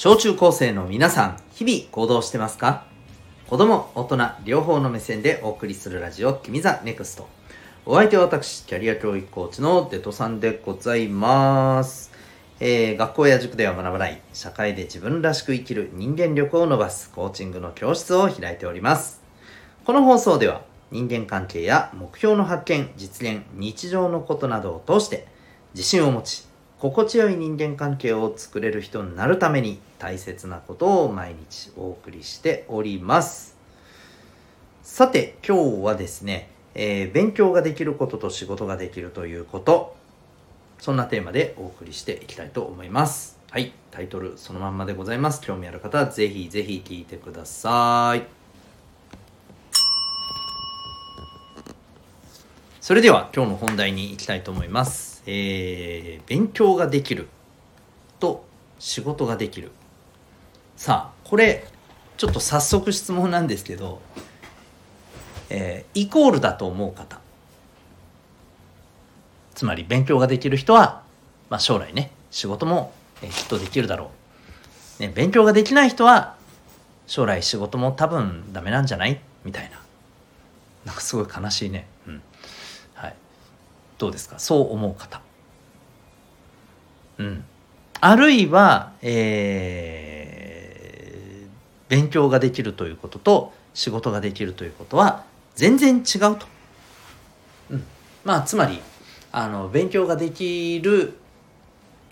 小中高生の皆さん、日々行動してますか？子供、大人、両方の目線でお送りするラジオ、君 the NEXT。お相手は私、キャリア教育コーチのデトさんでございます。えー学校や塾では学ばない、社会で自分らしく生きる人間力を伸ばすコーチングの教室を開いております。この放送では、人間関係や目標の発見、実現、日常のことなどを通して、自信を持ち、心地よい人間関係を作れる人になるために大切なことを毎日お送りしております。さて、今日はですね、えー勉強ができることと仕事ができるということ、そんなテーマでお送りしていきたいと思います。はい、タイトルそのまんまでございます。興味ある方はぜひぜひ聞いてください。それでは今日の本題に行きたいと思います。えー勉強ができると仕事ができる。さあ、これちょっと早速質問なんですけど、えーイコールだと思う方。つまり勉強ができる人は、まあ、将来ね、仕事も、えきっとできるだろう。ね、勉強ができない人は、将来仕事も多分ダメなんじゃない？みたいな。なんかすごい悲しいね。うん。どうですか？そう思う方。うん。あるいは、えー勉強ができるということと仕事ができるということは全然違うと。うん。まあ、つまり、あの、勉強ができる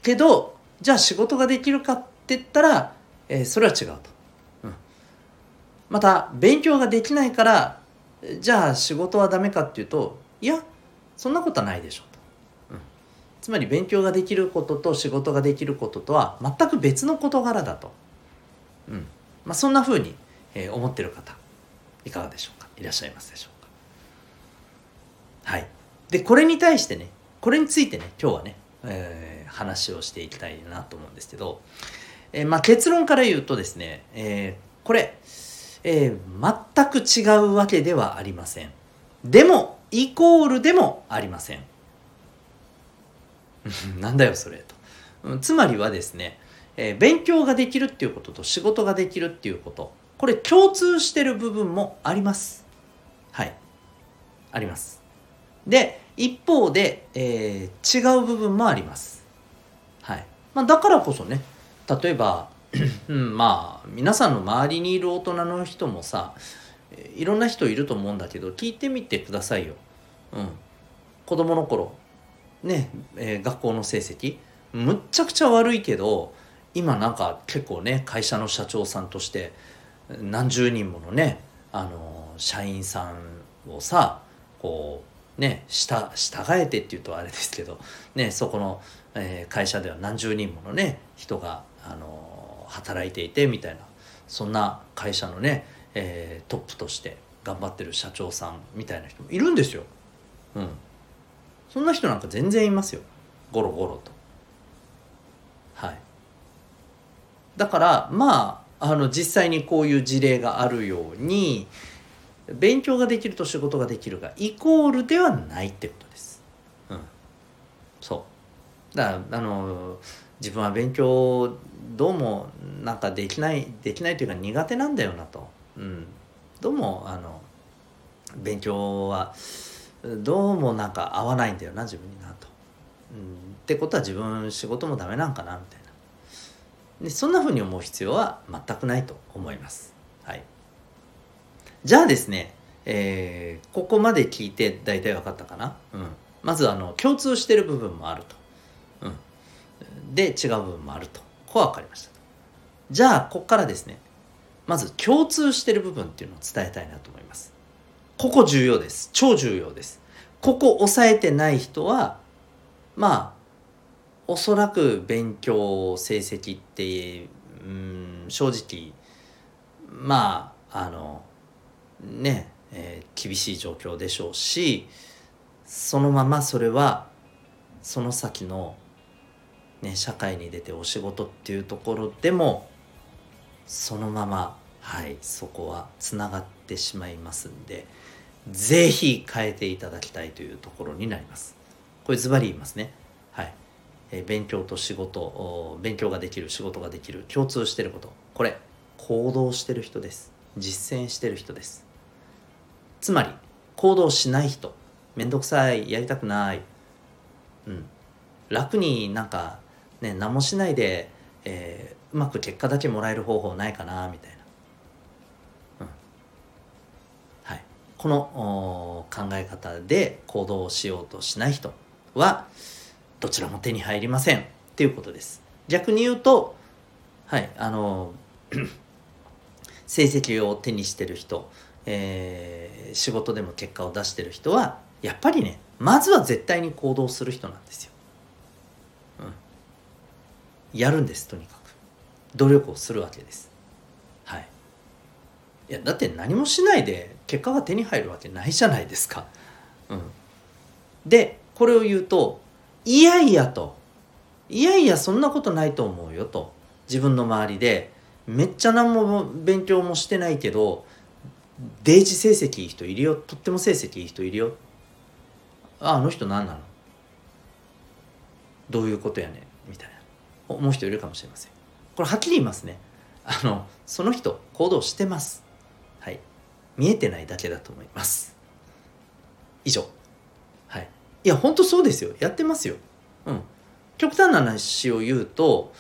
けど、じゃあ仕事ができるかって言ったら、えーそれは違うと。うん。また、勉強ができないから、じゃあ仕事はダメかっていうと、いや、そんなことはないでしょうと。うん。つまり勉強ができることと仕事ができることとは全く別の事柄だと。うん。まあ、そんな風に、えー思ってる方、いかがでしょうか？いらっしゃいますでしょうか？はい。で、これに対してね、これについてね、今日はね、えー話をしていきたいなと思うんですけど、えーまあ、結論から言うとですね、えーこれ、えー全く違うわけではありません。でも、イコールでもありません。なんだよ、それと。つまりはですね、えー勉強ができるっていうことと仕事ができるっていうこと、これ共通してる部分もあります。はい。あります。で、一方で、えー違う部分もあります。はい。まあ、だからこそね、例えば、うん、まあ、皆さんの周りにいる大人の人もさ、いろんな人いると思うんだけど、聞いてみてくださいよ。うん。子供の頃、ね、えー学校の成績、むっちゃくちゃ悪いけど、今なんか結構ね、会社の社長さんとして、何十人ものね、あの社員さんをさ、こう、ね、従えてっていうとあれですけど、ね、そこの、えー会社では何十人ものね人が、あの働いていてみたいなそんな会社のね、えートップとして頑張ってる社長さんみたいな人もいるんですよ。うん。そんな人なんか全然いますよ。ゴロゴロと。はい。だからまああの実際にこういう事例があるように勉強ができると仕事ができるがイコールではないってことです。うん。そう。だからあの自分は勉強どうもなんかできないできないというか苦手なんだよなと。あの勉強はどうもなんか合わないんだよな自分になと。うん。ってことは自分仕事もダメなんかなみたいな。でそんな風に思う必要は全くないと思います。はい。じゃあですね、えーここまで聞いて大体分かったかなうん。まずあの、共通してる部分もあると。うん。で、違う部分もあると。ここは分かりました。じゃあ、ここからですね、まず共通してる部分っていうのを伝えたいなと思います。ここ重要です。超重要です。ここ押さえてない人は、まあ、おそらく勉強成績って、うん、正直、まあ、あの、ね、えー厳しい状況でしょうし、そのままそれは、その先の、ね、社会に出てお仕事っていうところでも、そのまま、はい、そこはつながってしまいますんで、ぜひ変えていただきたいというところになります。これズバリ言いますね。はい。え勉強と仕事勉強ができる仕事ができる共通してること。これ行動してる人です。実践してる人です。つまり行動しない人。めんどくさい。やりたくない。うん。楽になんかね何もしないで、えー、うまく結果だけもらえる方法ないかなみたいな、うん。はい、この考え方で行動をしようとしない人はどちらも手に入りませんっていうことです。逆に言うとはいあの 成績を手にしてる人、えー、仕事でも結果を出してる人はやっぱりねまずは絶対に行動する人なんですよ。やるんですとにかく。努力をするわけです。はい。いやだって何もしないで結果が手に入るわけないじゃないですか。うん、でこれを言うといやいやと。いやいやそんなことないと思うよと。自分の周りで。めっちゃ何も勉強もしてないけどデイジ成績いい人いるよ。とっても成績いい人いるよ。ああの人何なの？どういうことやねん。みたいな。思う人いるかもしれません。これはっきり言いますね。あのその人行動してます。はい。見えてないだけだと思います。以上。はい。いや本当そうですよ。やってますよ。うん。極端な話を言うと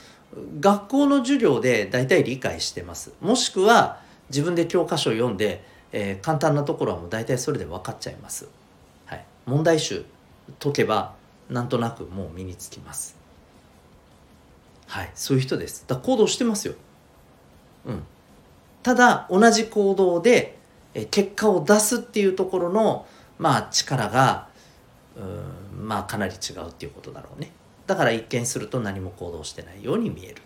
学校の授業で大体理解してます。もしくは自分で教科書を読んで、えー、簡単なところはもう大体それで分かっちゃいます、はい、問題集解けばなんとなくもう身につきます。はい。そういう人です。だ行動してますよ。うん。ただ同じ行動で、え、結果を出すっていうところのまあ力がうんまあかなり違うっていうことだろうね。だから一見すると何も行動してないように見える、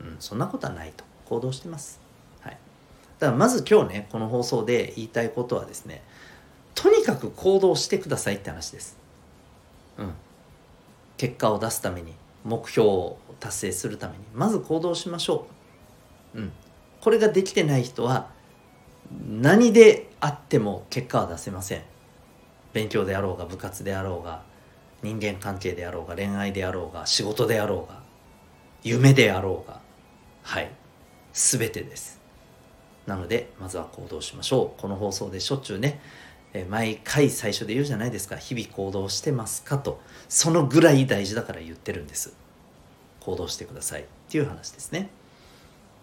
うん、そんなことはないと。行動してます、はい、だからまず今日ねこの放送で言いたいことはですねとにかく行動してくださいって話です、うん、結果を出すために。目標を達成するために。まず行動しましょう、うん、これができてない人は何であっても結果は出せません。勉強であろうが部活であろうが人間関係であろうが恋愛であろうが仕事であろうが夢であろうがはい。全てです。なのでまずは行動しましょう。この放送でしょっちゅうねえ毎回最初で言うじゃないですか日々行動してますかとそのぐらい大事だから言ってるんです行動してくださいっていう話ですね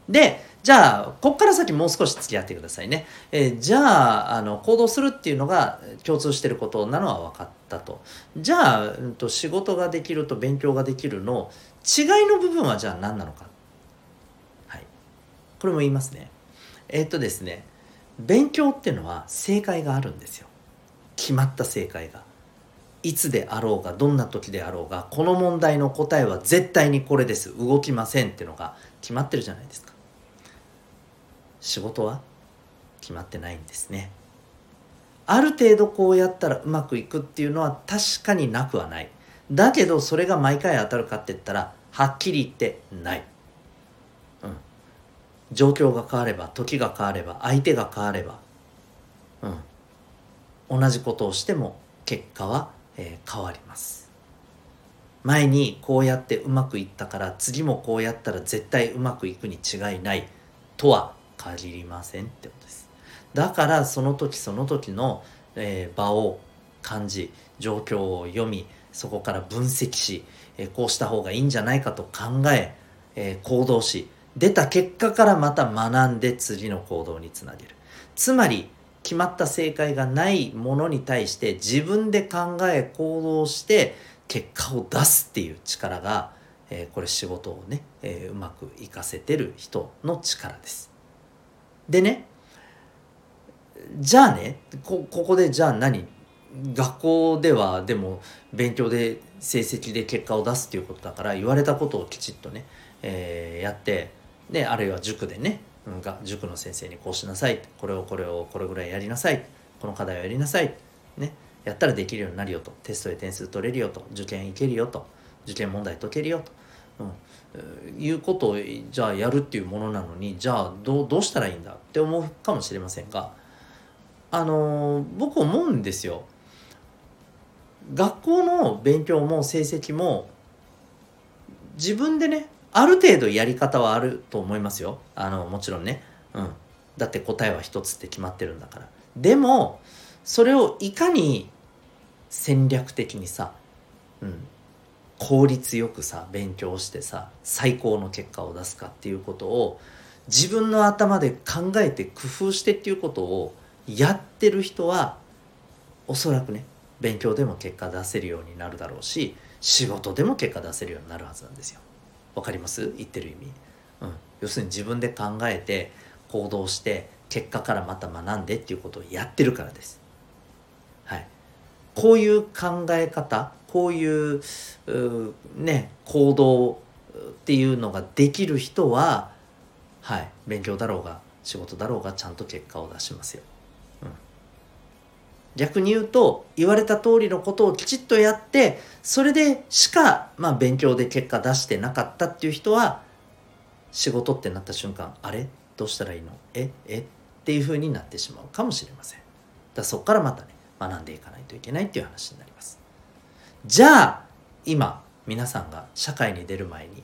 で、じゃあ、こっから先もう少し付き合ってくださいね。え、じゃあ、あの、行動するっていうのが共通してることなのは分かったと。じゃあ、うんと、仕事ができると勉強ができるの違いの部分はじゃあ何なのか。はい。これも言いますね。え、っとですね、勉強っていうのは正解があるんですよ。決まった正解が。いつであろうがどんな時であろうがこの問題の答えは絶対にこれです。動きませんっていうのが決まってるじゃないですか。仕事は決まってないんですね。ある程度こうやったらうまくいくっていうのは確かになくはない。だけどそれが毎回当たるかって言ったらはっきり言ってない、状況が変われば時が変われば相手が変われば、うん、同じことをしても結果は、えー、変わります。前にこうやってうまくいったから次もこうやったら絶対うまくいくに違いないとは限りませんってことです。だからその時その時の、えー、場を感じ状況を読みそこから分析し、えー、こうした方がいいんじゃないかと考ええー、行動し出た結果からまた学んで次の行動につなげるつまり決まった正解がないものに対して自分で考え行動して結果を出すっていう力が、えー、これ仕事をね、えー、うまくいかせてる人の力です。でねじゃあねここでじゃあ何？学校ではでも勉強で成績で結果を出すっていうことだから言われたことをきちっとね、えー、やってであるいは塾でねが塾の先生にこうしなさいこれをこれをこれぐらいやりなさいこの課題をやりなさいねやったらできるようになるよとテストで点数取れるよと受験いけるよと受験問題解けるよと、うん、いうことをじゃあやるっていうものなのにじゃあどうどうしたらいいんだって思うかもしれませんがあの僕思うんですよ。学校の勉強も成績も自分でねある程度やり方はあると思いますよ。あのもちろんね。うん。だって答えは一つって決まってるんだから。でもそれをいかに戦略的にさ、うん、効率よくさ勉強してさ最高の結果を出すかっていうことを自分の頭で考えて工夫してっていうことをやってる人はおそらくね勉強でも結果出せるようになるだろうし仕事でも結果出せるようになるはずなんですよ。わかります？言ってる意味、うん、要するに自分で考えて行動して結果からまた学んでっていうことをやってるからです。はい、こういう考え方こういうね行動っていうのができる人ははい。勉強だろうが仕事だろうがちゃんと結果を出しますよ。逆に言うと言われた通りのことをきちっとやってそれでしか、まあ、勉強で結果出してなかったっていう人は仕事ってなった瞬間あれ？どうしたらいいの？え？え？っていうふうになってしまうかもしれません。だそこからまたね学んでいかないといけないっていう話になります。じゃあ今皆さんが社会に出る前に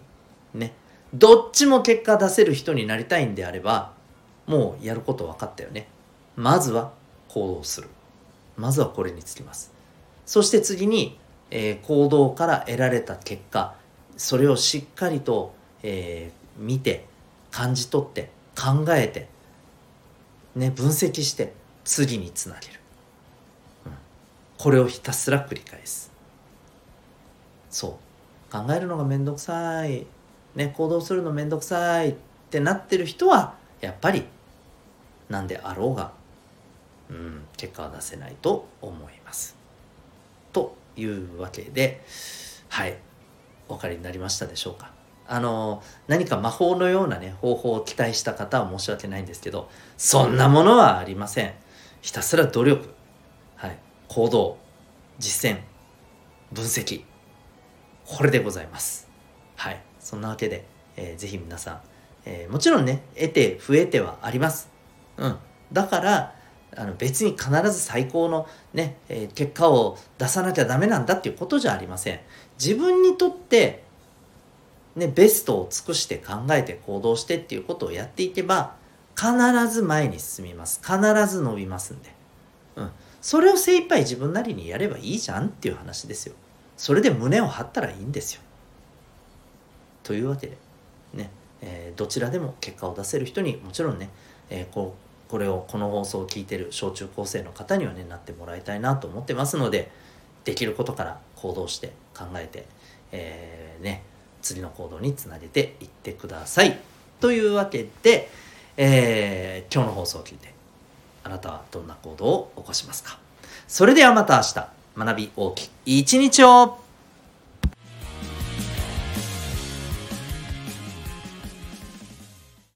ねどっちも結果出せる人になりたいんであればもうやること分かったよね。まずは行動する。まずはこれにつきます。そして次に、えー、行動から得られた結果それをしっかりと、えー、見て感じ取って考えて、ね、分析して次につなげる、うん、これをひたすら繰り返す。そう。考えるのがめんどくさい、ね、行動するのめんどくさいってなってる人はやっぱり何であろうがうん、結果は出せないと思います。というわけではいお分かりになりましたでしょうか。あの何か魔法のようなね方法を期待した方は申し訳ないんですけどそんなものはありません。ひたすら努力、はい、行動実践分析これでございます。はいそんなわけで、えー、ぜひ皆さん、えー、もちろんね得て増えてはあります。うん、だからあの別に必ず最高のね、えー、結果を出さなきゃダメなんだっていうことじゃありません。自分にとってね、ベストを尽くして考えて行動してっていうことをやっていけば必ず前に進みます。必ず伸びますんで。うん。それを精一杯自分なりにやればいいじゃんっていう話ですよ。それで胸を張ったらいいんですよ。というわけで、ね、えー、どちらでも結果を出せる人にもちろんね、えー、こうこれをこの放送を聞いてる小中高生の方にはねなってもらいたいなと思ってますのでできることから行動して考えて、えー、ね次の行動につなげていってください。というわけで、えー、今日の放送を聞いてあなたはどんな行動を起こしますか？それではまた明日学び大きい一日を